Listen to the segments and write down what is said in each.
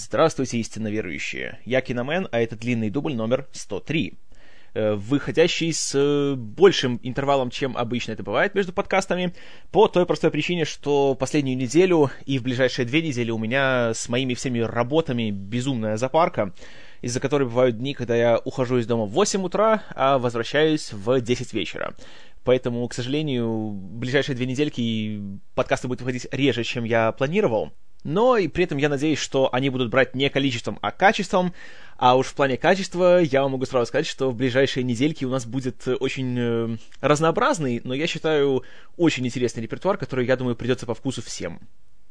Здравствуйте, истинно верующие. Я Киномен, а это длинный дубль номер 103 э, выходящий с э, большим интервалом, чем обычно это бывает между подкастами, по той простой причине, что последнюю неделю и в ближайшие две недели у меня с моими всеми работами безумная запарка, из-за которой бывают дни, когда я ухожу из дома в 8 утра, а возвращаюсь в 10 вечера. Поэтому, к сожалению, ближайшие две недельки подкасты будут выходить реже, чем я планировал. Но и при этом я надеюсь, что они будут брать не количеством, а качеством. А уж в плане качества я вам могу сразу сказать, что в ближайшие недельки у нас будет очень э, разнообразный, но я считаю очень интересный репертуар, который, я думаю, придется по вкусу всем.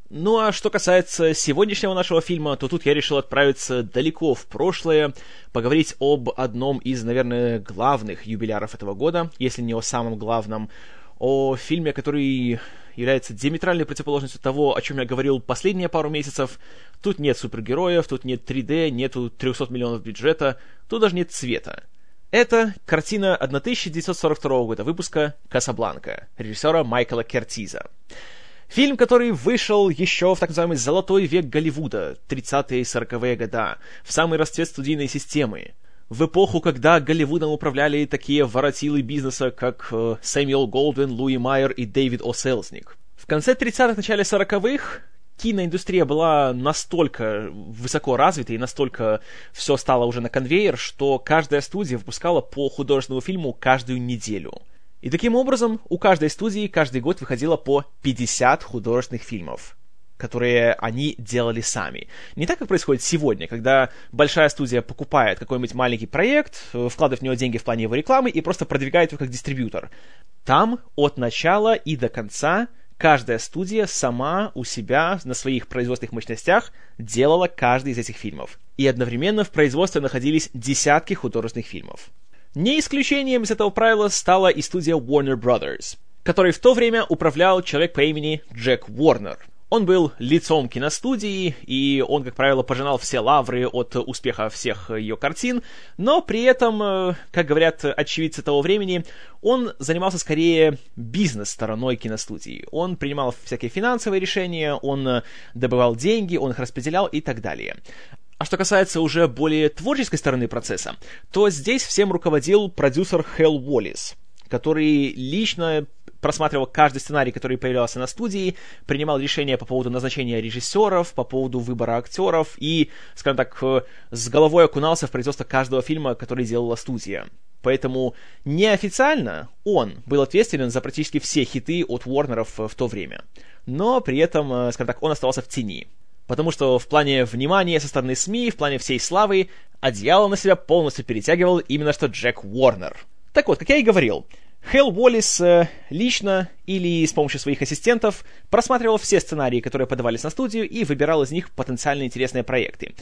Ну а что касается сегодняшнего нашего фильма, то тут я решил отправиться далеко в прошлое, поговорить об одном из, наверное, главных юбиляров этого года, если не о самом главном, о фильме, который является диаметральной противоположностью того, о чем я говорил последние пару месяцев. Тут нет супергероев, тут нет 3D, нету 300 миллионов бюджета, тут даже нет цвета. Это картина 1942 года выпуска «Касабланка» режиссера Майкла Кертиза. Фильм, который вышел еще в так называемый «золотой век Голливуда», 30-е и 40-е года, в самый расцвет студийной системы в эпоху, когда Голливудом управляли такие воротилы бизнеса, как э, Сэмюэл Голдвин, Луи Майер и Дэвид О'Селзник. В конце 30-х, начале 40-х киноиндустрия была настолько высоко развита и настолько все стало уже на конвейер, что каждая студия выпускала по художественному фильму каждую неделю. И таким образом у каждой студии каждый год выходило по 50 художественных фильмов которые они делали сами. Не так, как происходит сегодня, когда большая студия покупает какой-нибудь маленький проект, э, вкладывает в него деньги в плане его рекламы и просто продвигает его как дистрибьютор. Там от начала и до конца каждая студия сама у себя на своих производственных мощностях делала каждый из этих фильмов. И одновременно в производстве находились десятки художественных фильмов. Не исключением из этого правила стала и студия Warner Brothers, которой в то время управлял человек по имени Джек Уорнер – он был лицом киностудии, и он, как правило, пожинал все лавры от успеха всех ее картин, но при этом, э, как говорят очевидцы того времени, он занимался скорее бизнес-стороной киностудии. Он принимал всякие финансовые решения, он э, добывал деньги, он их распределял и так далее. А что касается уже более творческой стороны процесса, то здесь всем руководил продюсер Хелл Уоллис, который лично просматривал каждый сценарий, который появлялся на студии, принимал решения по поводу назначения режиссеров, по поводу выбора актеров и, скажем так, э, с головой окунался в производство каждого фильма, который делала студия. Поэтому неофициально он был ответственен за практически все хиты от Уорнеров в то время. Но при этом, э, скажем так, он оставался в тени. Потому что в плане внимания со стороны СМИ, в плане всей славы, одеяло на себя полностью перетягивал именно что Джек Уорнер. Так вот, как я и говорил, Хелл Уоллис э, лично или с помощью своих ассистентов просматривал все сценарии, которые подавались на студию, и выбирал из них потенциально интересные проекты.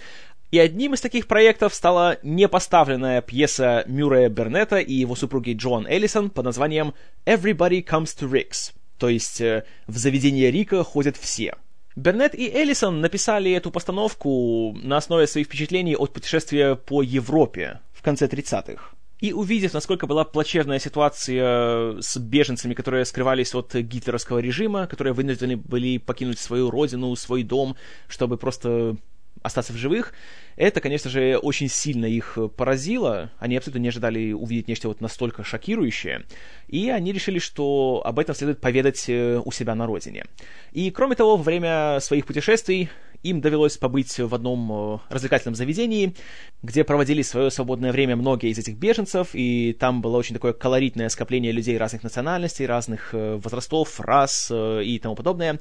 И одним из таких проектов стала непоставленная пьеса Мюррея Бернета и его супруги Джоан Эллисон под названием «Everybody Comes to Rick's», то есть э, «В заведение Рика ходят все». Бернет и Эллисон написали эту постановку на основе своих впечатлений от путешествия по Европе в конце 30-х. И увидев, насколько была плачевная ситуация с беженцами, которые скрывались от гитлеровского режима, которые вынуждены были покинуть свою родину, свой дом, чтобы просто остаться в живых, это, конечно же, очень сильно их поразило. Они абсолютно не ожидали увидеть нечто вот настолько шокирующее. И они решили, что об этом следует поведать э, у себя на родине. И, кроме того, во время своих путешествий им довелось побыть в одном э, развлекательном заведении, где проводили свое свободное время многие из этих беженцев, и там было очень такое колоритное скопление людей разных национальностей, разных э, возрастов, рас э, и тому подобное.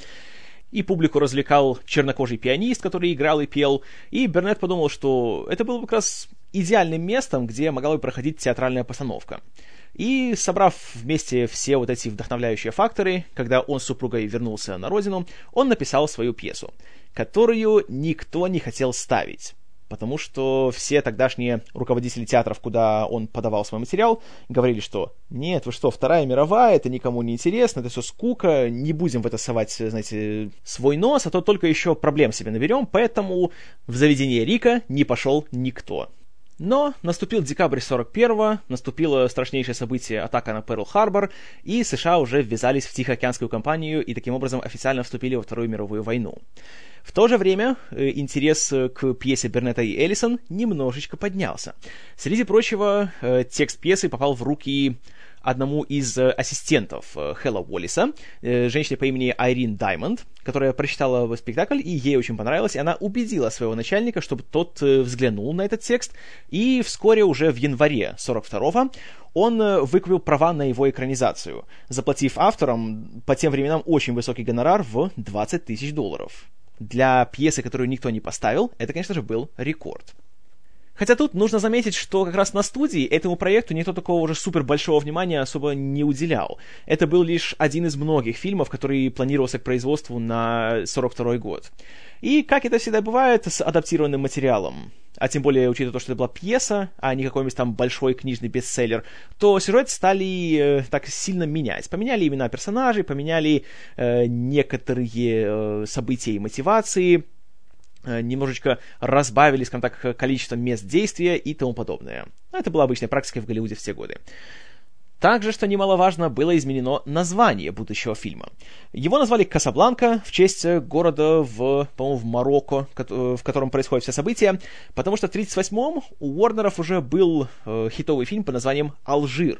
И публику развлекал чернокожий пианист, который играл и пел, и Бернет подумал, что это было бы как раз идеальным местом, где могла бы проходить театральная постановка. И, собрав вместе все вот эти вдохновляющие факторы, когда он с супругой вернулся на родину, он написал свою пьесу, которую никто не хотел ставить. Потому что все тогдашние руководители театров, куда он подавал свой материал, говорили, что «Нет, вы что, Вторая мировая, это никому не интересно, это все скука, не будем в это совать, знаете, свой нос, а то только еще проблем себе наберем, поэтому в заведение Рика не пошел никто». Но наступил декабрь 41-го, наступило страшнейшее событие атака на Перл-Харбор, и США уже ввязались в Тихоокеанскую кампанию и таким образом официально вступили во Вторую мировую войну. В то же время э, интерес к пьесе Бернета и Эллисон немножечко поднялся. Среди прочего, э, текст пьесы попал в руки одному из э, ассистентов э, Хэлла Уоллиса, э, женщине по имени Айрин Даймонд, которая прочитала спектакль, и ей очень понравилось, и она убедила своего начальника, чтобы тот взглянул на этот текст, и вскоре уже в январе 42-го он выкупил права на его экранизацию, заплатив авторам по тем временам очень высокий гонорар в 20 тысяч долларов. Для пьесы, которую никто не поставил, это, конечно же, был рекорд. Хотя тут нужно заметить, что как раз на студии этому проекту никто такого уже супер большого внимания особо не уделял. Это был лишь один из многих фильмов, который планировался к производству на 42 год. И, как это всегда бывает с адаптированным материалом, а тем более, учитывая то, что это была пьеса, а не какой-нибудь там большой книжный бестселлер, то сюжет стали э, так сильно менять. Поменяли имена персонажей, поменяли э, некоторые э, события и мотивации, немножечко разбавили, скажем так, количество мест действия и тому подобное. Это была обычная практика в Голливуде в те годы. Также, что немаловажно, было изменено название будущего фильма. Его назвали «Касабланка» в честь города в, по-моему, в Марокко, в котором происходят все события, потому что в 1938-м у Уорнеров уже был э, хитовый фильм под названием «Алжир»,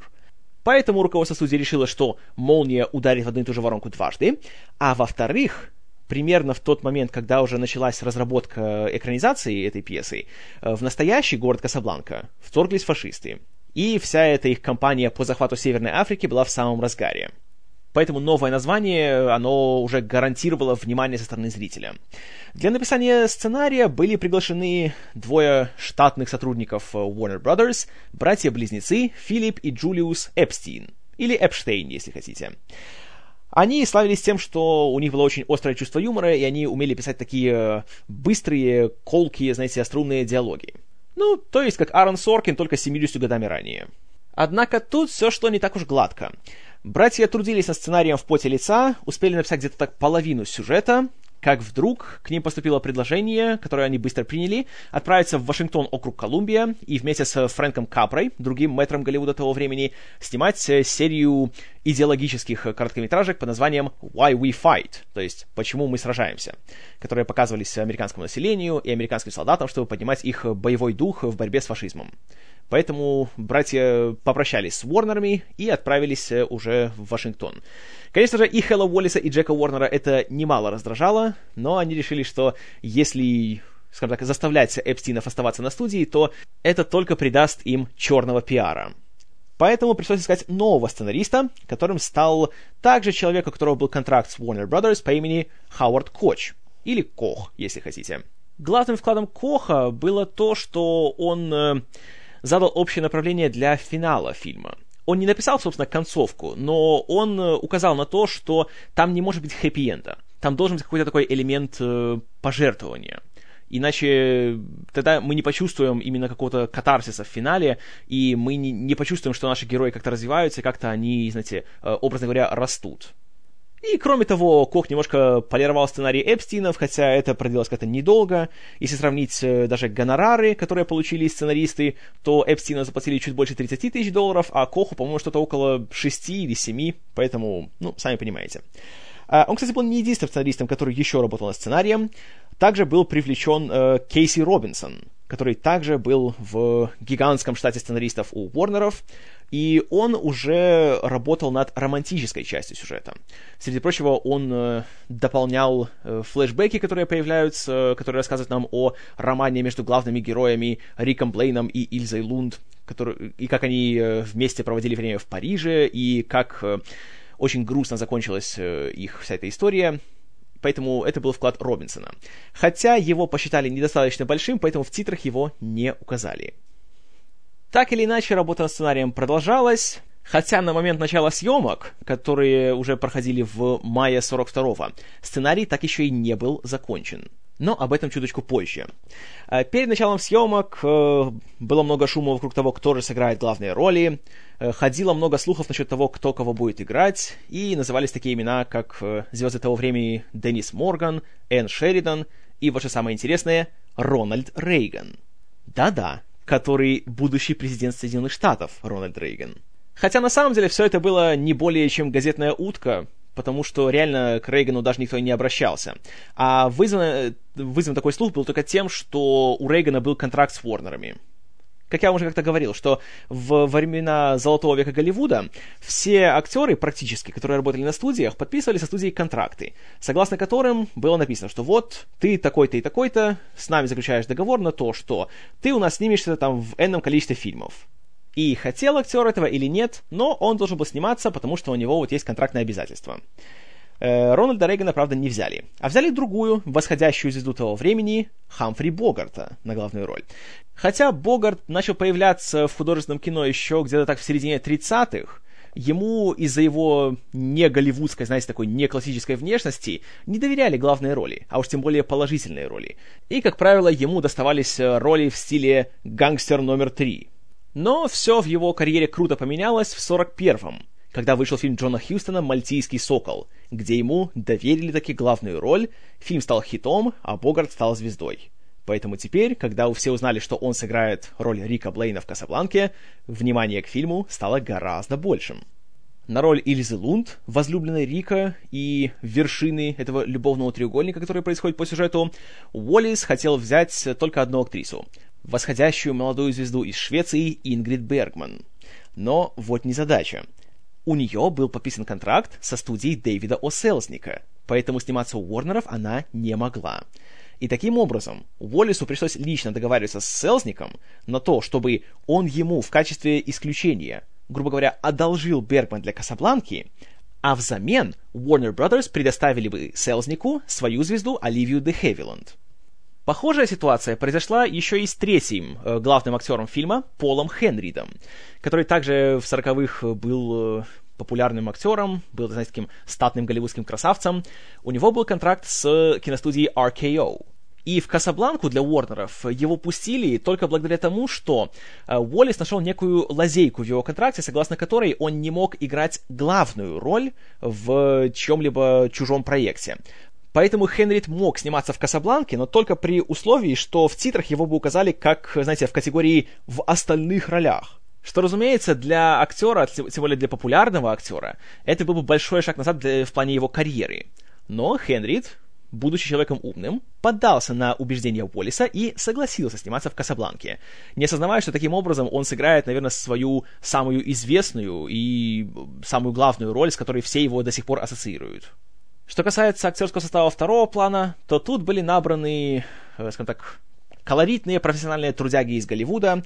Поэтому руководство студии решило, что молния ударит в одну и ту же воронку дважды, а во-вторых, примерно в тот момент, когда уже началась разработка экранизации этой пьесы, э, в настоящий город Касабланка вторглись фашисты. И вся эта их кампания по захвату Северной Африки была в самом разгаре. Поэтому новое название, оно уже гарантировало внимание со стороны зрителя. Для написания сценария были приглашены двое штатных сотрудников Warner Brothers, братья-близнецы Филипп и Джулиус Эпстин, или Эпштейн, если хотите. Они славились тем, что у них было очень острое чувство юмора, и они умели писать такие э, быстрые, колкие, знаете, острунные диалоги. Ну, то есть как Аарон Соркин, только 70 годами ранее. Однако тут все шло не так уж гладко. Братья трудились над сценарием в поте лица, успели написать где-то так половину сюжета, как вдруг к ним поступило предложение, которое они быстро приняли, отправиться в Вашингтон, округ Колумбия, и вместе с Фрэнком Капрой, другим мэтром Голливуда того времени, снимать э, серию идеологических короткометражек под названием «Why We Fight», то есть «Почему мы сражаемся», которые показывались американскому населению и американским солдатам, чтобы поднимать их боевой дух в борьбе с фашизмом. Поэтому братья попрощались с Уорнерами и отправились э, уже в Вашингтон. Конечно же, и Хэлла Уоллиса, и Джека Уорнера это немало раздражало, но они решили, что если скажем так, заставлять Эпстинов оставаться на студии, то это только придаст им черного пиара. Поэтому пришлось искать нового сценариста, которым стал также человек, у которого был контракт с Warner Brothers по имени Хауард Коч, или Кох, если хотите. Главным вкладом Коха было то, что он э, задал общее направление для финала фильма. Он не написал, собственно, концовку, но он э, указал на то, что там не может быть хэппи-энда. Там должен быть какой-то такой элемент э, пожертвования. Иначе тогда мы не почувствуем именно какого-то катарсиса в финале, и мы не, не почувствуем, что наши герои как-то развиваются, как-то они, знаете, э, образно говоря, растут. И, кроме того, Кох немножко полировал сценарий Эпстинов, хотя это продлилось как-то недолго. Если сравнить э, даже гонорары, которые получили сценаристы, то Эпстина заплатили чуть больше 30 тысяч долларов, а Коху, по-моему, что-то около 6 или 7, поэтому, ну, сами понимаете. А, он, кстати, был не единственным сценаристом, который еще работал над сценарием. Также был привлечен э, Кейси Робинсон, который также был в гигантском штате сценаристов у Warner'ов, и он уже работал над романтической частью сюжета. Среди прочего, он э, дополнял э, флешбеки, которые появляются, которые рассказывают нам о романе между главными героями Риком Блейном и Ильзой Лунд, который, и как они э, вместе проводили время в Париже, и как очень грустно закончилась их вся эта история поэтому это был вклад Робинсона. Хотя его посчитали недостаточно большим, поэтому в титрах его не указали. Так или иначе, работа над сценарием продолжалась, хотя на момент начала съемок, которые уже проходили в мае 42-го, сценарий так еще и не был закончен. Но об этом чуточку позже. Э, перед началом съемок э, было много шума вокруг того, кто же сыграет главные роли. Э, ходило много слухов насчет того, кто кого будет играть. И назывались такие имена, как звезды того времени Деннис Морган, Энн Шеридан и, вот что самое интересное, Рональд Рейган. Да-да, который будущий президент Соединенных Штатов Рональд Рейган. Хотя на самом деле все это было не более чем газетная утка, потому что реально к Рейгану даже никто не обращался. А вызван, вызван такой слух был только тем, что у Рейгана был контракт с Уорнерами. Как я уже как-то говорил, что в времена Золотого века Голливуда все актеры практически, которые работали на студиях, подписывали со студией контракты, согласно которым было написано, что вот ты такой-то и такой-то, с нами заключаешь договор на то, что ты у нас снимешься там в энном количестве фильмов. И хотел актер этого или нет, но он должен был сниматься, потому что у него вот есть контрактное обязательство. Э, Рональда Рейгана, правда, не взяли. А взяли другую, восходящую звезду того времени, Хамфри Богарта на главную роль. Хотя Богарт начал появляться в художественном кино еще где-то так в середине 30-х, ему из-за его не голливудской, знаете, такой не классической внешности не доверяли главные роли, а уж тем более положительные роли. И, как правило, ему доставались э, роли в стиле «гангстер номер три», но все в его карьере круто поменялось в 41-м, когда вышел фильм Джона Хьюстона «Мальтийский сокол», где ему доверили таки главную роль, фильм стал хитом, а Богарт стал звездой. Поэтому теперь, когда все узнали, что он сыграет роль Рика Блейна в «Касабланке», внимание к фильму стало гораздо большим. На роль Ильзы Лунд, возлюбленной Рика и вершины этого любовного треугольника, который происходит по сюжету, Уоллис хотел взять только одну актрису восходящую молодую звезду из Швеции Ингрид Бергман. Но вот незадача. У нее был подписан контракт со студией Дэвида О'Селзника, поэтому сниматься у Уорнеров она не могла. И таким образом Уоллису пришлось лично договариваться с Селзником на то, чтобы он ему в качестве исключения, грубо говоря, одолжил Бергман для Касабланки, а взамен Warner Brothers предоставили бы Селзнику свою звезду Оливию де Хевиланд. Похожая ситуация произошла еще и с третьим э, главным актером фильма Полом Хенридом, который также в сороковых был э, популярным актером, был, знаете, таким статным голливудским красавцем. У него был контракт с киностудией RKO. И в Касабланку для Уорнеров его пустили только благодаря тому, что э, Уоллес нашел некую лазейку в его контракте, согласно которой он не мог играть главную роль в чьем-либо чужом проекте. Поэтому Хенрид мог сниматься в Касабланке, но только при условии, что в титрах его бы указали как, знаете, в категории «в остальных ролях». Что, разумеется, для актера, тем более для популярного актера, это был бы большой шаг назад для, в плане его карьеры. Но Хенрид, будучи человеком умным, поддался на убеждения Уоллиса и согласился сниматься в Касабланке, не осознавая, что таким образом он сыграет, наверное, свою самую известную и самую главную роль, с которой все его до сих пор ассоциируют. Что касается актерского состава второго плана, то тут были набраны, э, скажем так, колоритные профессиональные трудяги из Голливуда,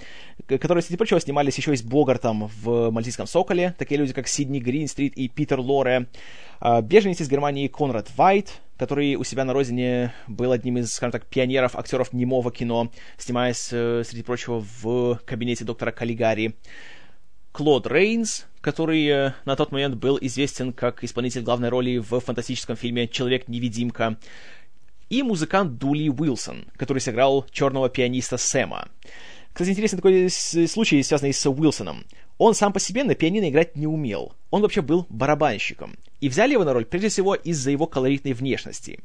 которые, среди прочего, снимались еще и с Богартом в «Мальтийском соколе», такие люди, как Сидни Гринстрит и Питер Лоре, а, беженец из Германии Конрад Вайт, который у себя на родине был одним из, скажем так, пионеров актеров немого кино, снимаясь, э, среди прочего, в кабинете доктора Каллигари, Клод Рейнс, который э, на тот момент был известен как исполнитель главной роли в фантастическом фильме «Человек-невидимка», и музыкант Дули Уилсон, который сыграл черного пианиста Сэма. Кстати, интересный такой случай, связанный с Уилсоном. Он сам по себе на пианино играть не умел. Он вообще был барабанщиком. И взяли его на роль прежде всего из-за его колоритной внешности.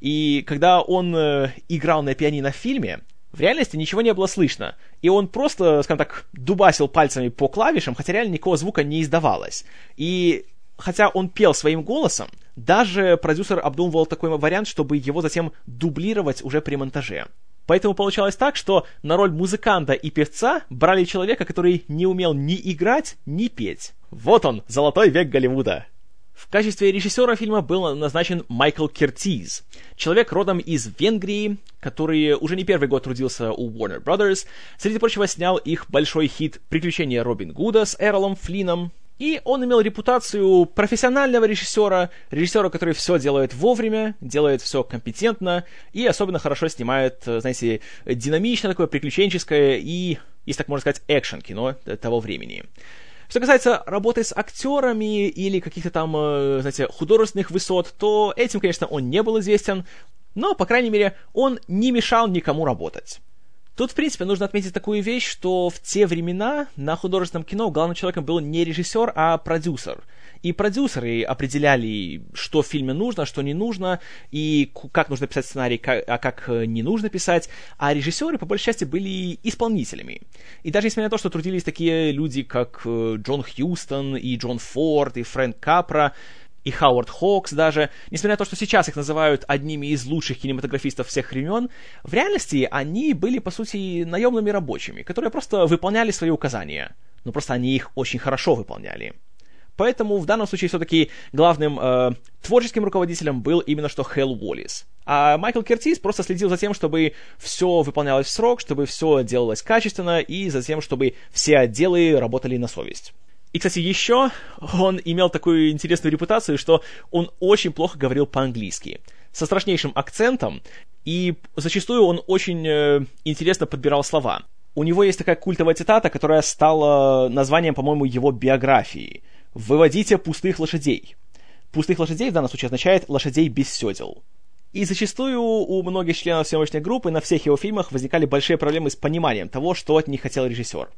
И когда он э, играл на пианино в фильме, в реальности ничего не было слышно, и он просто, скажем так, дубасил пальцами по клавишам, хотя реально никакого звука не издавалось. И хотя он пел своим голосом, даже продюсер обдумывал такой вариант, чтобы его затем дублировать уже при монтаже. Поэтому получалось так, что на роль музыканта и певца брали человека, который не умел ни играть, ни петь. Вот он, золотой век Голливуда. В качестве режиссера фильма был назначен Майкл Кертиз, человек родом из Венгрии, который уже не первый год трудился у Warner Brothers, среди прочего снял их большой хит «Приключения Робин Гуда» с Эролом Флином, и он имел репутацию профессионального режиссера, режиссера, который все делает вовремя, делает все компетентно и особенно хорошо снимает, знаете, динамичное такое приключенческое и, если так можно сказать, экшен-кино того времени. Что касается работы с актерами или каких-то там, э, знаете, художественных высот, то этим, конечно, он не был известен, но, по крайней мере, он не мешал никому работать. Тут, в принципе, нужно отметить такую вещь, что в те времена на художественном кино главным человеком был не режиссер, а продюсер. И продюсеры определяли, что в фильме нужно, что не нужно, и как нужно писать сценарий, а как э, не нужно писать. А режиссеры, по большей части, были исполнителями. И даже несмотря на то, что трудились такие люди, как э, Джон Хьюстон, и Джон Форд, и Фрэнк Капра, и Хауард Хокс даже, несмотря на то, что сейчас их называют одними из лучших кинематографистов всех времен, в реальности они были, по сути, наемными рабочими, которые просто выполняли свои указания. Но просто они их очень хорошо выполняли. Поэтому в данном случае все-таки главным э, творческим руководителем был именно что Хелл Уоллис. А Майкл Кертис просто следил за тем, чтобы все выполнялось в срок, чтобы все делалось качественно и за тем, чтобы все отделы работали на совесть. И, кстати, еще он имел такую интересную репутацию, что он очень плохо говорил по-английски. Со страшнейшим акцентом, и зачастую он очень э, интересно подбирал слова. У него есть такая культовая цитата, которая стала названием, по-моему, его биографии – «Выводите пустых лошадей». Пустых лошадей в данном случае означает лошадей без седел. И зачастую у многих членов съемочной группы на всех его фильмах возникали большие проблемы с пониманием того, что от них хотел режиссер.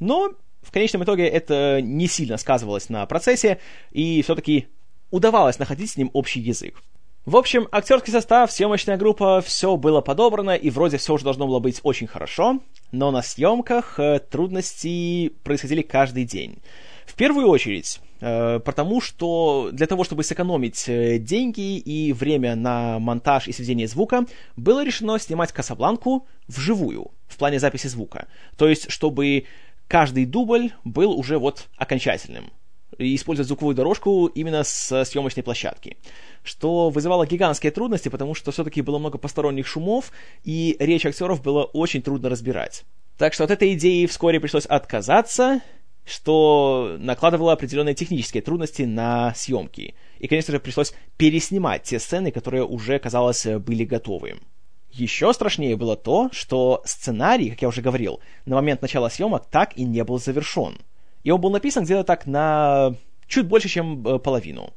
Но в конечном итоге это не сильно сказывалось на процессе, и все-таки удавалось находить с ним общий язык. В общем, актерский состав, съемочная группа, все было подобрано, и вроде все уже должно было быть очень хорошо, но на съемках э, трудности происходили каждый день. В первую очередь, э, потому что для того, чтобы сэкономить э, деньги и время на монтаж и сведение звука, было решено снимать Касабланку вживую, в плане записи звука. То есть, чтобы каждый дубль был уже вот окончательным. И использовать звуковую дорожку именно с съемочной площадки. Что вызывало гигантские трудности, потому что все-таки было много посторонних шумов, и речь актеров было очень трудно разбирать. Так что от этой идеи вскоре пришлось отказаться, что накладывало определенные технические трудности на съемки. И, конечно же, пришлось переснимать те сцены, которые уже, казалось, были готовы. Еще страшнее было то, что сценарий, как я уже говорил, на момент начала съемок так и не был завершен. И он был написан где-то так на чуть больше, чем э, половину.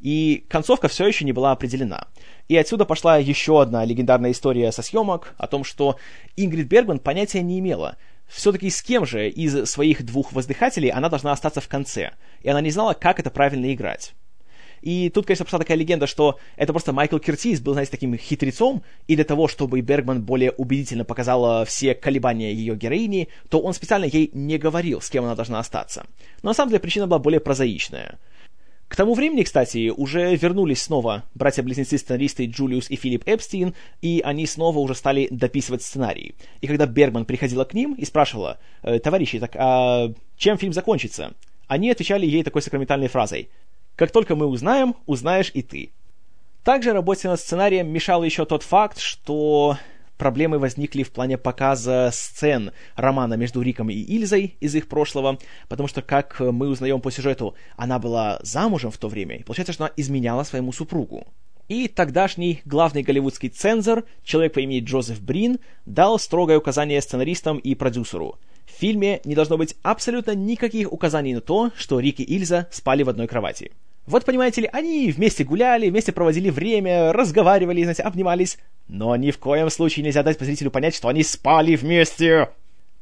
И концовка все еще не была определена. И отсюда пошла еще одна легендарная история со съемок о том, что Ингрид Бергман понятия не имела, все-таки с кем же из своих двух воздыхателей она должна остаться в конце, и она не знала, как это правильно играть. И тут, конечно, пошла такая легенда, что это просто Майкл Кертис был, знаете, таким хитрецом, и для того, чтобы Бергман более убедительно показала все колебания ее героини, то он специально ей не говорил, с кем она должна остаться. Но на самом деле причина была более прозаичная. К тому времени, кстати, уже вернулись снова братья-близнецы-сценаристы Джулиус и Филипп Эпстин, и они снова уже стали дописывать сценарий. И когда Бергман приходила к ним и спрашивала, «Э, «Товарищи, так а чем фильм закончится?» Они отвечали ей такой сакраментальной фразой «Как только мы узнаем, узнаешь и ты». Также работе над сценарием мешал еще тот факт, что проблемы возникли в плане показа сцен романа между Риком и Ильзой из их прошлого, потому что, как мы узнаем по сюжету, она была замужем в то время, и получается, что она изменяла своему супругу. И тогдашний главный голливудский цензор, человек по имени Джозеф Брин, дал строгое указание сценаристам и продюсеру. В фильме не должно быть абсолютно никаких указаний на то, что Рик и Ильза спали в одной кровати. Вот, понимаете ли, они вместе гуляли, вместе проводили время, разговаривали, знаете, обнимались, но ни в коем случае нельзя дать зрителю понять, что они спали вместе.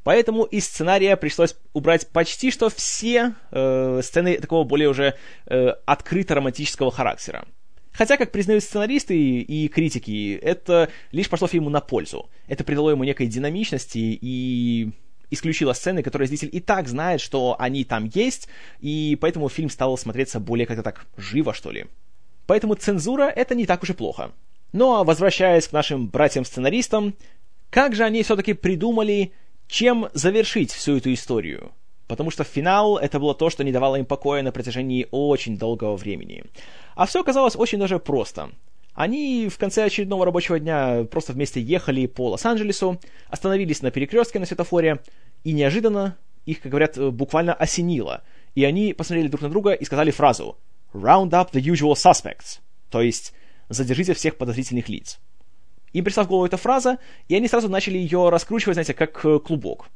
Поэтому из сценария пришлось убрать почти что все э, сцены такого более уже э, открыто романтического характера. Хотя, как признают сценаристы и критики, это лишь пошло фильму на пользу. Это придало ему некой динамичности и исключила сцены, которые зритель и так знает, что они там есть, и поэтому фильм стал смотреться более как-то так живо, что ли. Поэтому цензура — это не так уж и плохо. Ну а возвращаясь к нашим братьям-сценаристам, как же они все-таки придумали, чем завершить всю эту историю? Потому что финал — это было то, что не давало им покоя на протяжении очень долгого времени. А все оказалось очень даже просто. Они в конце очередного рабочего дня просто вместе ехали по Лос-Анджелесу, остановились на перекрестке на светофоре, и неожиданно их, как говорят, буквально осенило. И они посмотрели друг на друга и сказали фразу «Round up the usual suspects», то есть «задержите всех подозрительных лиц». Им пришла в голову эта фраза, и они сразу начали ее раскручивать, знаете, как э, клубок.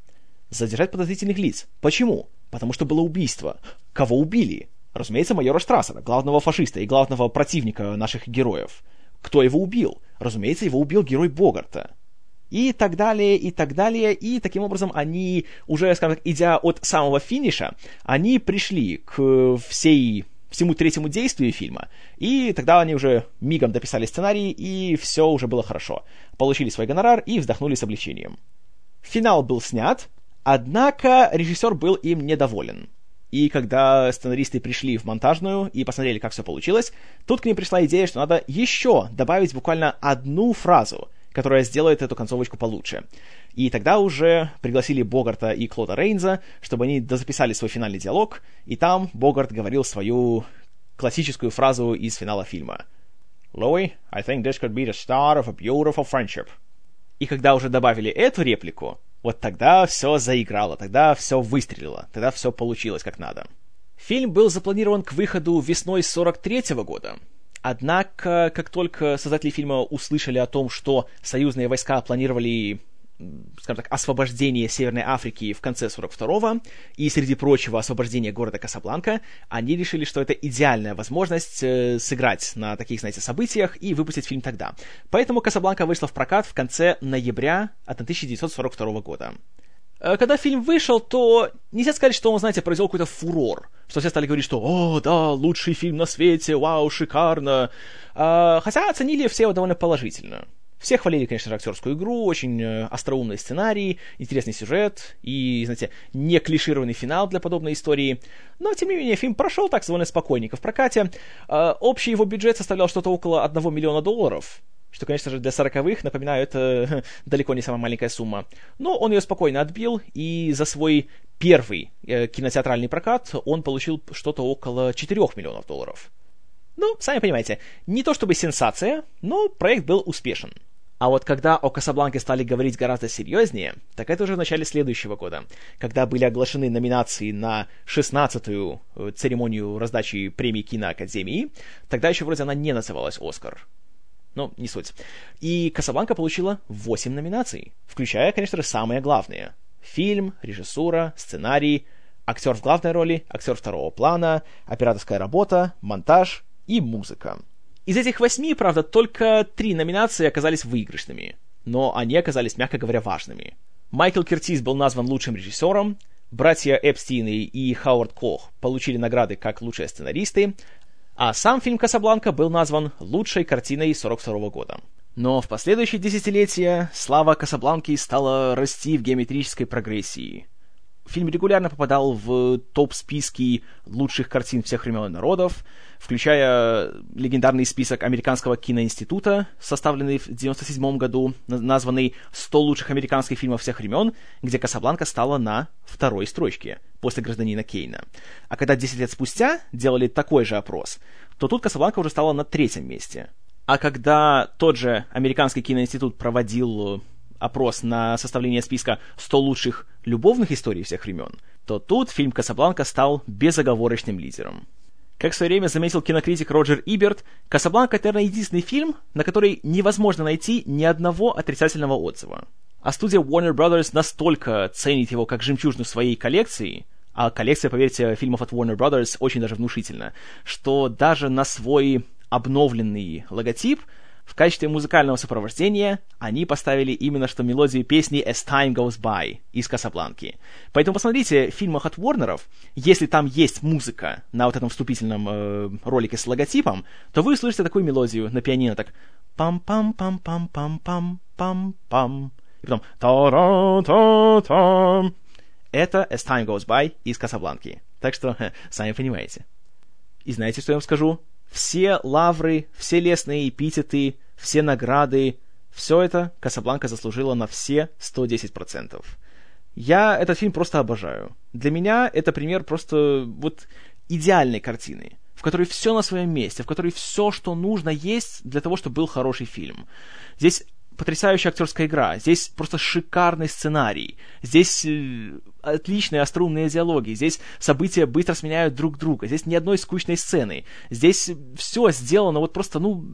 Задержать подозрительных лиц. Почему? Потому что было убийство. Кого убили? Разумеется, майора Штрассера, главного фашиста и главного противника наших героев. Кто его убил? Разумеется, его убил герой Богарта. и так далее, и так далее, и таким образом они уже, скажем так, идя от самого финиша, они пришли к всей всему третьему действию фильма, и тогда они уже мигом дописали сценарий, и все уже было хорошо. Получили свой гонорар и вздохнули с облегчением. Финал был снят, однако режиссер был им недоволен. И когда сценаристы пришли в монтажную и посмотрели, как все получилось, тут к ним пришла идея, что надо еще добавить буквально одну фразу, которая сделает эту концовочку получше. И тогда уже пригласили Богарта и Клода Рейнза, чтобы они дозаписали свой финальный диалог, и там Богарт говорил свою классическую фразу из финала фильма. «Louis, I think this could be the start of a beautiful friendship». И когда уже добавили эту реплику, вот тогда все заиграло, тогда все выстрелило, тогда все получилось как надо. Фильм был запланирован к выходу весной 43 -го года. Однако, как только создатели фильма услышали о том, что союзные войска планировали скажем так, освобождение Северной Африки в конце 42-го, и, среди прочего, освобождение города Касабланка, они решили, что это идеальная возможность э, сыграть на таких, знаете, событиях и выпустить фильм тогда. Поэтому Касабланка вышла в прокат в конце ноября 1942 года. Э, когда фильм вышел, то нельзя сказать, что он, знаете, произвел какой-то фурор. Что все стали говорить, что «О, да, лучший фильм на свете, вау, шикарно». Э, хотя оценили все его довольно положительно. Все хвалили, конечно актерскую игру, очень э, остроумный сценарий, интересный сюжет и, знаете, не клишированный финал для подобной истории. Но, тем не менее, фильм прошел так довольно спокойненько в прокате. Э, общий его бюджет составлял что-то около 1 миллиона долларов, что, конечно же, для сороковых, напоминаю, это далеко не самая маленькая сумма. Но он ее спокойно отбил, и за свой первый э, кинотеатральный прокат он получил что-то около 4 миллионов долларов. Ну, сами понимаете, не то чтобы сенсация, но проект был успешен. А вот когда о Касабланке стали говорить гораздо серьезнее, так это уже в начале следующего года, когда были оглашены номинации на 16-ю э, церемонию раздачи премии киноакадемии, тогда еще вроде она не называлась «Оскар». Ну, не суть. И Касабланка получила 8 номинаций, включая, конечно же, самые главные. Фильм, режиссура, сценарий, актер в главной роли, актер второго плана, операторская работа, монтаж и музыка. Из этих восьми, правда, только три номинации оказались выигрышными, но они оказались, мягко говоря, важными. Майкл Кертис был назван лучшим режиссером, братья Эпстины и Хауард Кох получили награды как лучшие сценаристы, а сам фильм «Касабланка» был назван лучшей картиной 42 года. Но в последующие десятилетия слава Касабланки стала расти в геометрической прогрессии. Фильм регулярно попадал в топ-списки лучших картин всех времен и народов, включая легендарный список Американского киноинститута, составленный в 1997 году, названный «100 лучших американских фильмов всех времен», где «Касабланка» стала на второй строчке после «Гражданина Кейна». А когда 10 лет спустя делали такой же опрос, то тут «Касабланка» уже стала на третьем месте. А когда тот же Американский киноинститут проводил опрос на составление списка 100 лучших любовных историй всех времен, то тут фильм «Касабланка» стал безоговорочным лидером. Как в свое время заметил кинокритик Роджер Иберт, «Касабланка» — это, наверное, единственный фильм, на который невозможно найти ни одного отрицательного отзыва. А студия Warner Brothers настолько ценит его как жемчужину своей коллекции, а коллекция, поверьте, фильмов от Warner Brothers очень даже внушительна, что даже на свой обновленный логотип — в качестве музыкального сопровождения они поставили именно что мелодию песни «As Time Goes By» из «Касабланки». Поэтому посмотрите в фильмах от Warner'ов, если там есть музыка на вот этом вступительном э, ролике с логотипом, то вы услышите такую мелодию на пианино, так пам-пам-пам-пам-пам-пам-пам, и потом та-ра-та-там. Это «As Time Goes By» из «Касабланки». Так что, сами понимаете. И знаете, что я вам скажу? Все лавры, все лестные эпитеты, все награды, все это Касабланка заслужила на все 110%. Я этот фильм просто обожаю. Для меня это пример просто вот идеальной картины, в которой все на своем месте, в которой все, что нужно, есть для того, чтобы был хороший фильм. Здесь потрясающая актерская игра, здесь просто шикарный сценарий, здесь э, отличные остроумные диалоги, здесь события быстро сменяют друг друга, здесь ни одной скучной сцены, здесь все сделано вот просто, ну,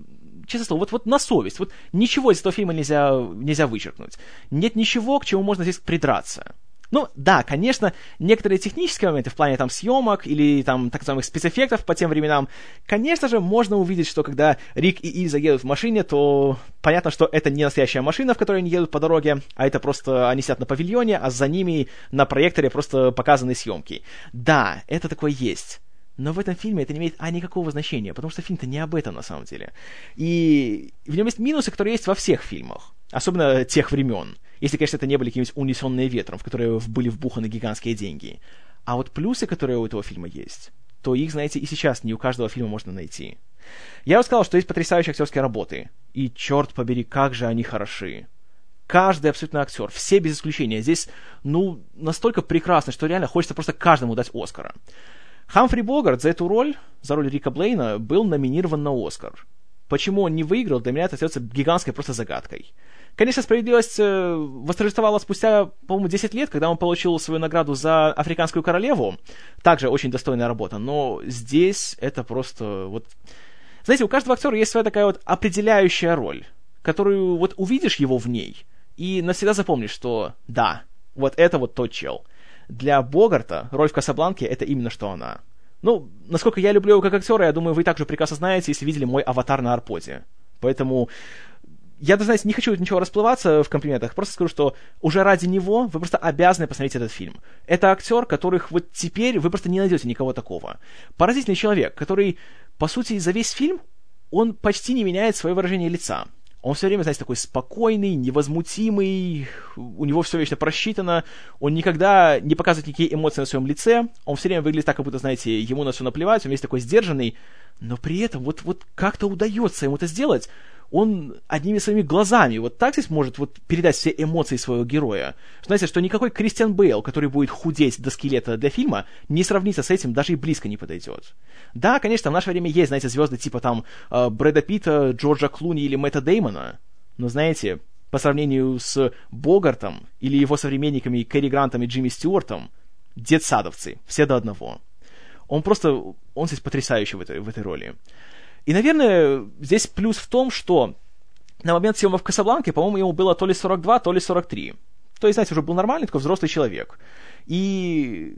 честно слово, вот, вот на совесть, вот ничего из этого фильма нельзя, нельзя вычеркнуть. Нет ничего, к чему можно здесь придраться. Ну, да, конечно, некоторые технические моменты в плане там съемок или там так называемых спецэффектов по тем временам, конечно же, можно увидеть, что когда Рик и Ильза едут в машине, то понятно, что это не настоящая машина, в которой они едут по дороге, а это просто они сидят на павильоне, а за ними на проекторе просто показаны съемки. Да, это такое есть. Но в этом фильме это не имеет а, никакого значения, потому что фильм-то не об этом на самом деле. И в нем есть минусы, которые есть во всех фильмах, особенно тех времен. Если, конечно, это не были какие-нибудь унесенные ветром, в которые были вбуханы гигантские деньги. А вот плюсы, которые у этого фильма есть, то их, знаете, и сейчас не у каждого фильма можно найти. Я уже сказал, что есть потрясающие актерские работы. И, черт побери, как же они хороши. Каждый абсолютно актер, все без исключения, здесь, ну, настолько прекрасно, что реально хочется просто каждому дать Оскара. Хамфри Богарт за эту роль, за роль Рика Блейна, был номинирован на Оскар. Почему он не выиграл, для меня это остается гигантской просто загадкой. Конечно, справедливость э, восторжествовала спустя, по-моему, 10 лет, когда он получил свою награду за «Африканскую королеву». Также очень достойная работа, но здесь это просто вот... Знаете, у каждого актера есть своя такая вот определяющая роль, которую вот увидишь его в ней, и навсегда запомнишь, что да, вот это вот тот чел — для Богарта роль в «Касабланке» — это именно что она. Ну, насколько я люблю его как актера, я думаю, вы также прекрасно знаете, если видели мой аватар на Арподе. Поэтому я, даже, знаете, не хочу ничего расплываться в комплиментах, просто скажу, что уже ради него вы просто обязаны посмотреть этот фильм. Это актер, которых вот теперь вы просто не найдете никого такого. Поразительный человек, который, по сути, за весь фильм он почти не меняет свое выражение лица. Он все время, знаете, такой спокойный, невозмутимый, у него все вечно просчитано, он никогда не показывает никакие эмоции на своем лице, он все время выглядит так, как будто, знаете, ему на все наплевать, он весь такой сдержанный, но при этом вот, вот как-то удается ему это сделать он одними своими глазами вот так здесь может вот передать все эмоции своего героя. Знаете, что никакой Кристиан Бейл, который будет худеть до скелета для фильма, не сравнится с этим, даже и близко не подойдет. Да, конечно, в наше время есть, знаете, звезды типа там э, Брэда Питта, Джорджа Клуни или Мэтта Деймона, но знаете, по сравнению с Богартом или его современниками Кэрри Грантом и Джимми Стюартом, детсадовцы, все до одного. Он просто, он здесь потрясающий в этой, в этой роли. И, наверное, здесь плюс в том, что на момент съемок в Касабланке, по-моему, ему было то ли 42, то ли 43. То есть, знаете, уже был нормальный такой взрослый человек. И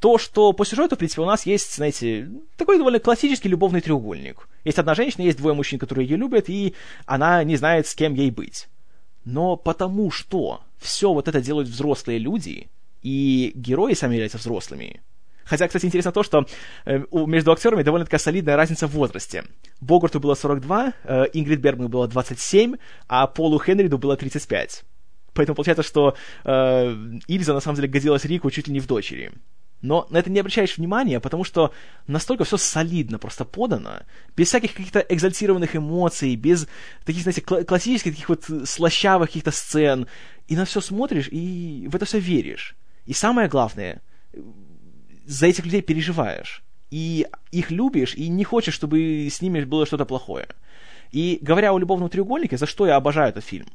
то, что по сюжету, в принципе, у нас есть, знаете, такой довольно классический любовный треугольник. Есть одна женщина, есть двое мужчин, которые ее любят, и она не знает, с кем ей быть. Но потому что все вот это делают взрослые люди, и герои сами являются взрослыми, Хотя, кстати, интересно то, что э, между актерами довольно такая солидная разница в возрасте. Богарту было 42, э, Ингрид Бергман было 27, а Полу Хенриду было 35. Поэтому получается, что э, Ильза на самом деле годилась Рику чуть ли не в дочери. Но на это не обращаешь внимания, потому что настолько все солидно просто подано, без всяких каких-то экзальтированных эмоций, без таких, знаете, кл- классических таких вот слащавых каких-то сцен. И на все смотришь, и в это все веришь. И самое главное, за этих людей переживаешь. И их любишь, и не хочешь, чтобы с ними было что-то плохое. И говоря о любовном треугольнике, за что я обожаю этот фильм?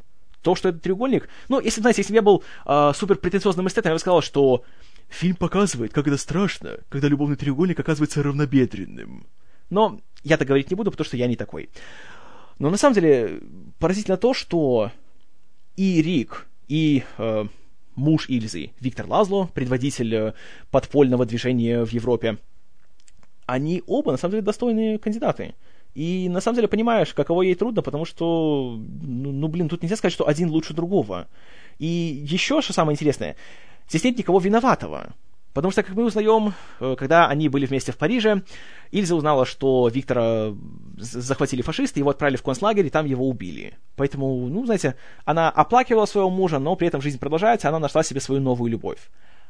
То, что этот треугольник... Ну, если, знаете, если бы я был э, супер претенциозным эстетом, я бы сказал, что фильм показывает, как это страшно, когда любовный треугольник оказывается равнобедренным. Но я так говорить не буду, потому что я не такой. Но на самом деле поразительно то, что и Рик, и э, муж Ильзы, Виктор Лазло, предводитель э, подпольного движения в Европе, они оба, на самом деле, достойные кандидаты. И на самом деле понимаешь, каково ей трудно, потому что, ну, ну блин, тут нельзя сказать, что один лучше другого. И еще, что самое интересное, здесь нет никого виноватого. Потому что, как мы узнаем, э, когда они были вместе в Париже, Ильза узнала, что Виктора захватили фашисты, его отправили в концлагерь, и там его убили. Поэтому, ну, знаете, она оплакивала своего мужа, но при этом жизнь продолжается, она нашла себе свою новую любовь.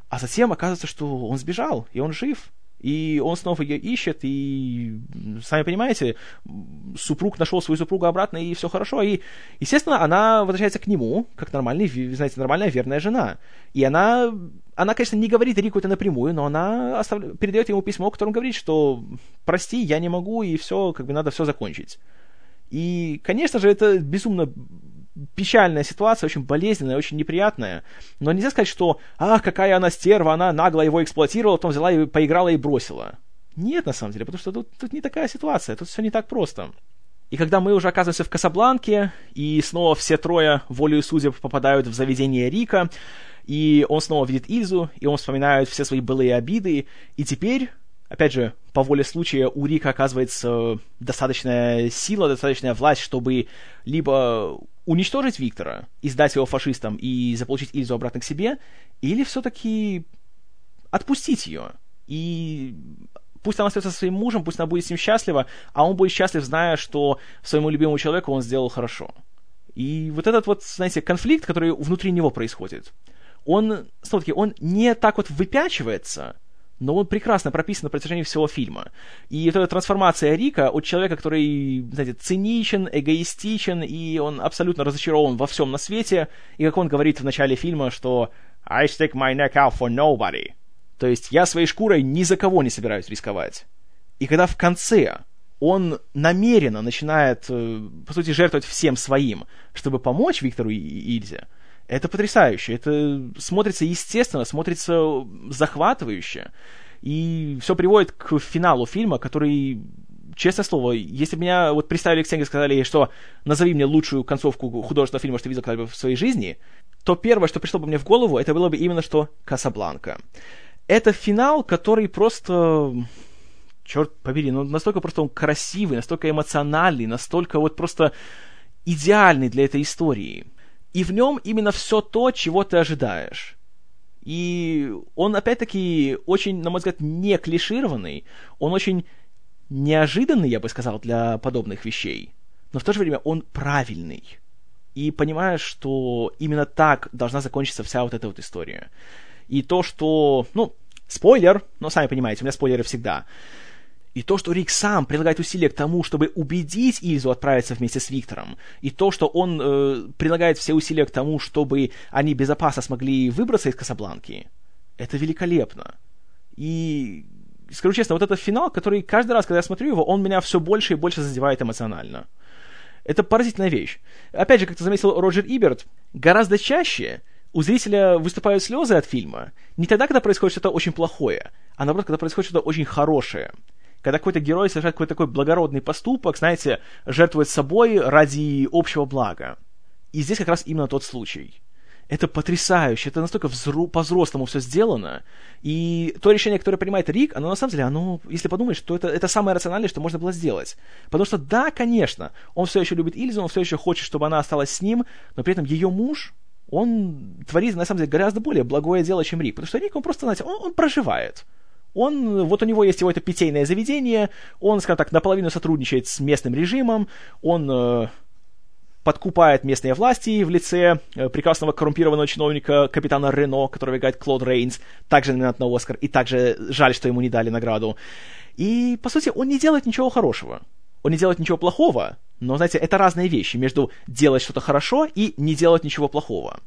А затем оказывается, что он сбежал, и он жив. И он снова ее ищет, и, сами понимаете, супруг нашел свою супругу обратно, и все хорошо. И, естественно, она возвращается к нему, как нормальный, знаете, нормальная верная жена. И она, она, конечно, не говорит Рику это напрямую, но она оставля... передает ему письмо, в котором говорит, что прости, я не могу, и все, как бы надо все закончить. И, конечно же, это безумно печальная ситуация, очень болезненная, очень неприятная. Но нельзя сказать, что «Ах, какая она стерва, она нагло его эксплуатировала, потом взяла и поиграла и бросила». Нет, на самом деле, потому что тут, тут не такая ситуация, тут все не так просто. И когда мы уже оказываемся в Касабланке, и снова все трое волею судеб попадают в заведение Рика, и он снова видит Ильзу, и он вспоминает все свои былые обиды, и теперь, опять же, по воле случая у Рика оказывается достаточная сила, достаточная власть, чтобы либо уничтожить Виктора и сдать его фашистам и заполучить Ильзу обратно к себе, или все-таки отпустить ее и пусть она остается со своим мужем, пусть она будет с ним счастлива, а он будет счастлив, зная, что своему любимому человеку он сделал хорошо. И вот этот вот, знаете, конфликт, который внутри него происходит, он, смотрите, он не так вот выпячивается, но он прекрасно прописан на протяжении всего фильма. И вот эта трансформация Рика от человека, который, знаете, циничен, эгоистичен, и он абсолютно разочарован во всем на свете, и как он говорит в начале фильма, что «I stick my neck out for nobody», то есть я своей шкурой ни за кого не собираюсь рисковать. И когда в конце он намеренно начинает, э, по сути, жертвовать всем своим, чтобы помочь Виктору и Ильзе, это потрясающе. Это смотрится естественно, смотрится захватывающе. И все приводит к финалу фильма, который, честное слово, если бы меня вот представили к стенке и сказали, что назови мне лучшую концовку художественного фильма, что видел когда-либо в своей жизни, то первое, что пришло бы мне в голову, это было бы именно что «Касабланка» это финал, который просто черт побери, ну настолько просто он красивый, настолько эмоциональный, настолько вот просто идеальный для этой истории. И в нем именно все то, чего ты ожидаешь. И он, опять-таки, очень, на мой взгляд, не клишированный, он очень неожиданный, я бы сказал, для подобных вещей. Но в то же время он правильный. И понимаешь, что именно так должна закончиться вся вот эта вот история. И то, что, ну, спойлер, но сами понимаете, у меня спойлеры всегда. И то, что Рик сам прилагает усилия к тому, чтобы убедить Ильзу отправиться вместе с Виктором, и то, что он э, прилагает все усилия к тому, чтобы они безопасно смогли выбраться из Касабланки, это великолепно. И скажу честно, вот этот финал, который каждый раз, когда я смотрю его, он меня все больше и больше задевает эмоционально. Это поразительная вещь. Опять же, как ты заметил Роджер Иберт, гораздо чаще у зрителя выступают слезы от фильма не тогда, когда происходит что-то очень плохое, а наоборот, когда происходит что-то очень хорошее. Когда какой-то герой совершает какой-то такой благородный поступок, знаете, жертвует собой ради общего блага. И здесь как раз именно тот случай. Это потрясающе, это настолько взру- по-взрослому все сделано. И то решение, которое принимает Рик, оно на самом деле, оно, если подумаешь, то это, это самое рациональное, что можно было сделать. Потому что да, конечно, он все еще любит Ильзу, он все еще хочет, чтобы она осталась с ним, но при этом ее муж, он творит, на самом деле, гораздо более благое дело, чем Рик. Потому что Рик, он просто, знаете, он, он проживает. Он, вот у него есть его это питейное заведение, он, скажем так, наполовину сотрудничает с местным режимом, он э, подкупает местные власти в лице э, прекрасного коррумпированного чиновника капитана Рено, которого играет Клод Рейнс, также номинант на Оскар, и также жаль, что ему не дали награду. И, по сути, он не делает ничего хорошего. Он не делает ничего плохого, но, знаете, это разные вещи между делать что-то хорошо и не делать ничего плохого.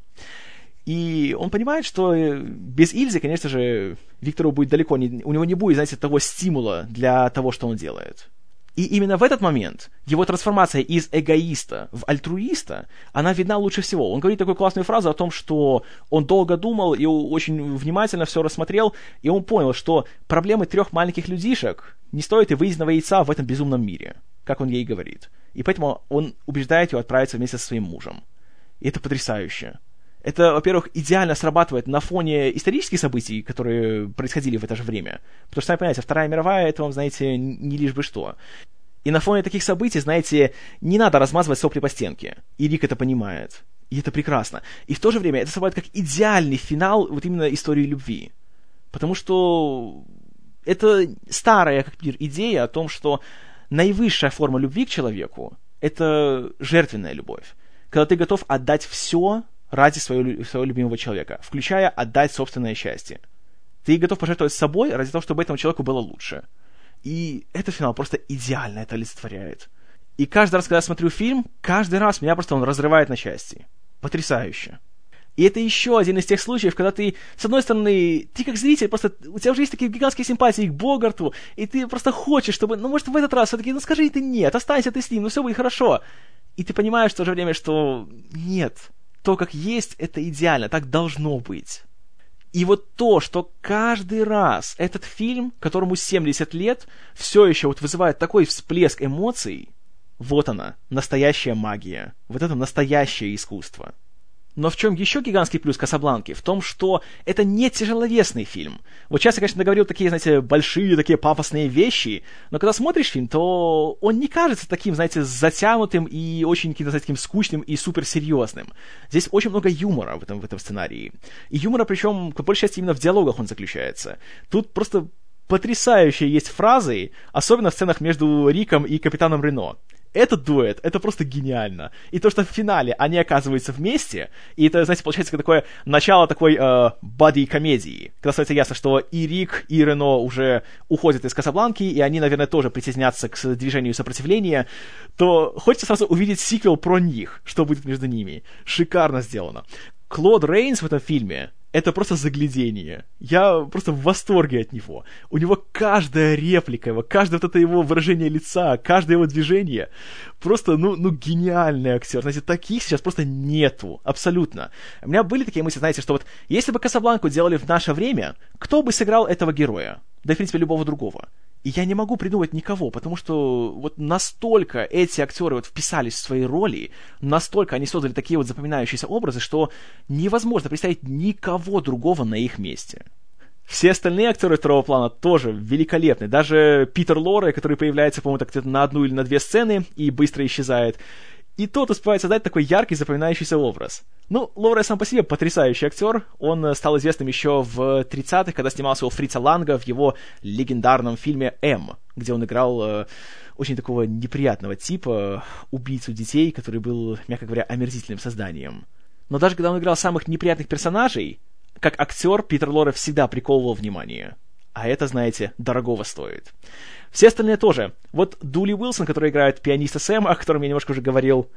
И он понимает, что э, без Ильзы, конечно же, Виктору будет далеко не... У него не будет, знаете, того стимула для того, что он делает. И именно в этот момент его трансформация из эгоиста в альтруиста, она видна лучше всего. Он говорит такую классную фразу о том, что он долго думал и очень внимательно все рассмотрел, и он понял, что проблемы трех маленьких людишек не стоят и выеденного яйца в этом безумном мире, как он ей говорит. И поэтому он убеждает ее отправиться вместе со своим мужем. И это потрясающе. Это, во-первых, идеально срабатывает на фоне исторических событий, которые происходили в это же время. Потому что, сами понимаете, Вторая мировая, это вам, знаете, не лишь бы что. И на фоне таких событий, знаете, не надо размазывать сопли по стенке. И Рик это понимает. И это прекрасно. И в то же время это срабатывает как идеальный финал вот именно истории любви. Потому что это старая, как мир, идея о том, что наивысшая форма любви к человеку — это жертвенная любовь. Когда ты готов отдать все ради своего, своего любимого человека, включая отдать собственное счастье. Ты готов пожертвовать собой ради того, чтобы этому человеку было лучше. И этот финал просто идеально это олицетворяет. И каждый раз, когда я смотрю фильм, каждый раз меня просто он разрывает на части. Потрясающе. И это еще один из тех случаев, когда ты, с одной стороны, ты как зритель, просто у тебя уже есть такие гигантские симпатии к Богарту, и ты просто хочешь, чтобы, ну, может, в этот раз все-таки, ну, скажи ты нет, останься ты с ним, ну, все будет хорошо. И ты понимаешь в то же время, что нет, то, как есть, это идеально, так должно быть. И вот то, что каждый раз этот фильм, которому 70 лет, все еще вот вызывает такой всплеск эмоций, вот она, настоящая магия. Вот это настоящее искусство. Но в чем еще гигантский плюс Касабланки? В том, что это не тяжеловесный фильм. Вот сейчас я, конечно, говорил такие, знаете, большие, такие пафосные вещи, но когда смотришь фильм, то он не кажется таким, знаете, затянутым и очень, знаете, таким скучным и суперсерьезным. Здесь очень много юмора в этом, в этом сценарии. И юмора, причем, по большей части, именно в диалогах он заключается. Тут просто потрясающие есть фразы, особенно в сценах между Риком и капитаном Рено этот дуэт, это просто гениально. И то, что в финале они оказываются вместе, и это, знаете, получается такое начало такой э, боди-комедии, когда становится ясно, что и Рик, и Рено уже уходят из Касабланки, и они, наверное, тоже притеснятся к движению сопротивления, то хочется сразу увидеть сиквел про них, что будет между ними. Шикарно сделано. Клод Рейнс в этом фильме это просто заглядение. Я просто в восторге от него. У него каждая реплика его, каждое вот это его выражение лица, каждое его движение. Просто, ну, ну, гениальный актер. Знаете, таких сейчас просто нету. Абсолютно. У меня были такие мысли, знаете, что вот если бы Касабланку делали в наше время, кто бы сыграл этого героя? Да, в принципе, любого другого. И я не могу придумать никого, потому что вот настолько эти актеры вот вписались в свои роли, настолько они создали такие вот запоминающиеся образы, что невозможно представить никого другого на их месте. Все остальные актеры второго плана тоже великолепны. Даже Питер Лоре, который появляется, по-моему, так где-то на одну или на две сцены и быстро исчезает, и тот успевает создать такой яркий, запоминающийся образ. Ну, Лоуре сам по себе потрясающий актер. Он э, стал известным еще в 30-х, когда снимался у Фрица Ланга в его легендарном фильме «М», где он играл э, очень такого неприятного типа, убийцу детей, который был, мягко говоря, омерзительным созданием. Но даже когда он играл самых неприятных персонажей, как актер Питер Лоре всегда приковывал внимание. А это, знаете, дорогого стоит. Все остальные тоже. Вот Дули Уилсон, который играет пианиста Сэма, о котором я немножко уже говорил,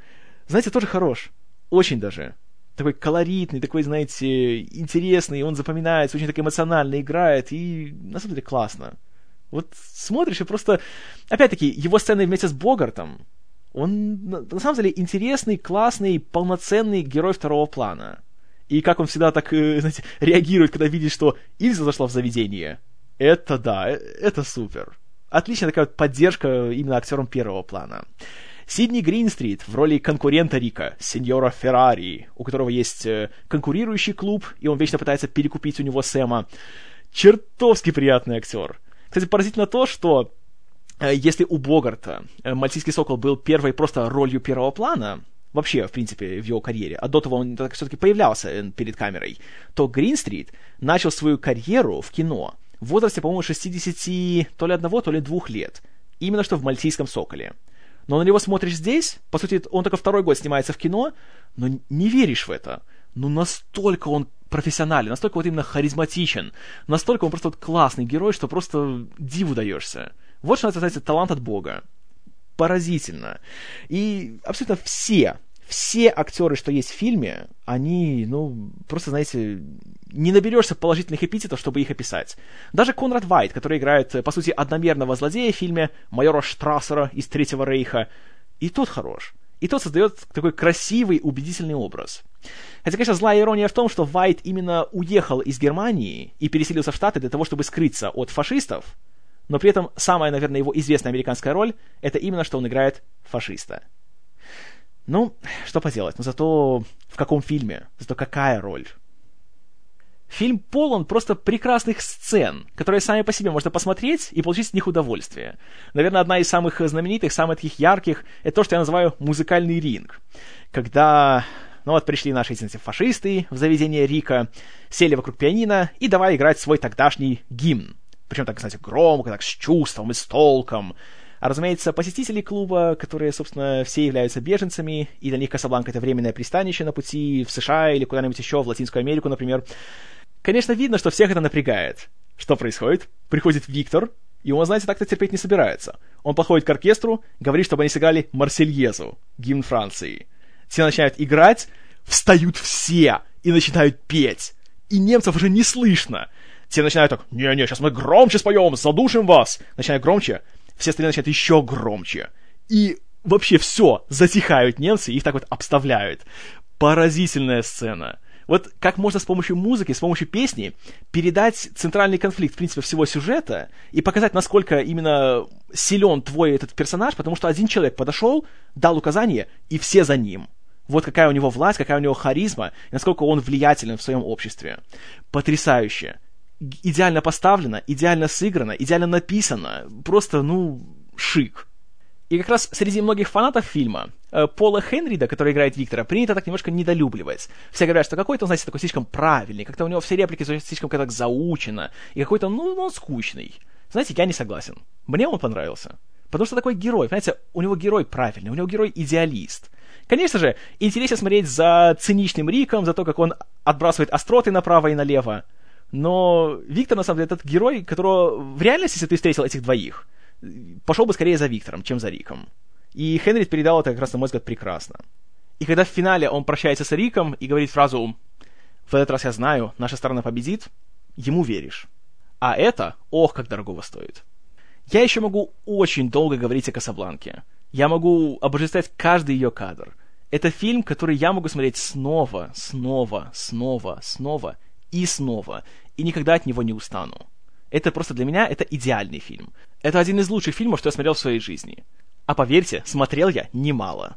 знаете, тоже хорош. Очень даже. Такой колоритный, такой, знаете, интересный, он запоминается, очень так эмоционально играет, и на самом деле классно. Вот смотришь и просто... Опять-таки, его сцены вместе с Богартом, он на самом деле интересный, классный, полноценный герой второго плана. И как он всегда так, э, знаете, реагирует, когда видит, что Ильза зашла в заведение. Это да, э, это супер отличная такая вот поддержка именно актерам первого плана. Сидни Гринстрит в роли конкурента Рика, сеньора Феррари, у которого есть э, конкурирующий клуб, и он вечно пытается перекупить у него Сэма. Чертовски приятный актер. Кстати, поразительно то, что э, если у Богарта «Мальтийский сокол» был первой просто ролью первого плана, вообще, в принципе, в его карьере, а до того он все-таки появлялся перед камерой, то Гринстрит начал свою карьеру в кино – в возрасте, по-моему, 60 то ли одного, то ли двух лет. Именно что в «Мальтийском соколе». Но на него смотришь здесь, по сути, он только второй год снимается в кино, но не веришь в это. Ну, настолько он профессионален, настолько вот именно харизматичен, настолько он просто вот классный герой, что просто диву даешься. Вот что называется талант от Бога. Поразительно. И абсолютно все все актеры, что есть в фильме, они, ну, просто, знаете, не наберешься положительных эпитетов, чтобы их описать. Даже Конрад Вайт, который играет, по сути, одномерного злодея в фильме, майора Штрассера из Третьего Рейха, и тот хорош. И тот создает такой красивый, убедительный образ. Хотя, конечно, злая ирония в том, что Вайт именно уехал из Германии и переселился в Штаты для того, чтобы скрыться от фашистов, но при этом самая, наверное, его известная американская роль — это именно, что он играет фашиста. Ну, что поделать, но зато в каком фильме, зато какая роль. Фильм полон просто прекрасных сцен, которые сами по себе можно посмотреть и получить с них удовольствие. Наверное, одна из самых знаменитых, самых таких ярких, это то, что я называю музыкальный ринг. Когда, ну вот, пришли наши, извините, фашисты в заведение Рика, сели вокруг пианино и давай играть свой тогдашний гимн. Причем так, знаете, громко, так с чувством и с толком. А, разумеется, посетители клуба, которые, собственно, все являются беженцами, и для них Касабланка — это временное пристанище на пути в США или куда-нибудь еще, в Латинскую Америку, например. Конечно, видно, что всех это напрягает. Что происходит? Приходит Виктор, и он, знаете, так-то терпеть не собирается. Он подходит к оркестру, говорит, чтобы они сыграли Марсельезу, гимн Франции. Все начинают играть, встают все и начинают петь. И немцев уже не слышно. Все начинают так, не-не, сейчас мы громче споем, задушим вас. Начинают громче все остальные начинают еще громче. И вообще все, затихают немцы, их так вот обставляют. Поразительная сцена. Вот как можно с помощью музыки, с помощью песни передать центральный конфликт, в принципе, всего сюжета и показать, насколько именно силен твой этот персонаж, потому что один человек подошел, дал указание, и все за ним. Вот какая у него власть, какая у него харизма, и насколько он влиятелен в своем обществе. Потрясающе. Идеально поставлено, идеально сыграно, идеально написано. Просто, ну, шик. И как раз среди многих фанатов фильма э, Пола Хенрида, который играет Виктора, принято так немножко недолюбливать. Все говорят, что какой-то он, знаете, такой слишком правильный, как-то у него все реплики слишком как-то заучено, и какой-то, ну, он скучный. Знаете, я не согласен. Мне он понравился. Потому что такой герой, понимаете, у него герой правильный, у него герой идеалист. Конечно же, интересно смотреть за циничным Риком, за то, как он отбрасывает остроты направо и налево. Но Виктор, на самом деле, этот герой, которого в реальности, если ты встретил этих двоих, пошел бы скорее за Виктором, чем за Риком. И Хенри передал это как раз, на мой взгляд, прекрасно. И когда в финале он прощается с Риком и говорит фразу «В этот раз я знаю, наша сторона победит», ему веришь. А это, ох, как дорогого стоит. Я еще могу очень долго говорить о Касабланке. Я могу обожествлять каждый ее кадр. Это фильм, который я могу смотреть снова, снова, снова, снова и снова, и никогда от него не устану. Это просто для меня это идеальный фильм. Это один из лучших фильмов, что я смотрел в своей жизни. А поверьте, смотрел я немало.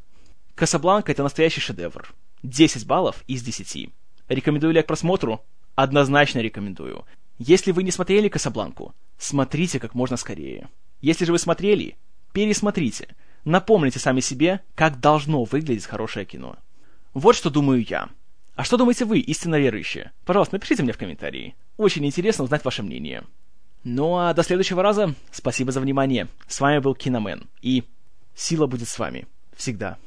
«Касабланка» — это настоящий шедевр. 10 баллов из 10. Рекомендую ли я к просмотру? Однозначно рекомендую. Если вы не смотрели «Касабланку», смотрите как можно скорее. Если же вы смотрели, пересмотрите. Напомните сами себе, как должно выглядеть хорошее кино. Вот что думаю я. А что думаете вы, истинно верующие? Пожалуйста, напишите мне в комментарии. Очень интересно узнать ваше мнение. Ну а до следующего раза. Спасибо за внимание. С вами был Киномен. И сила будет с вами. Всегда.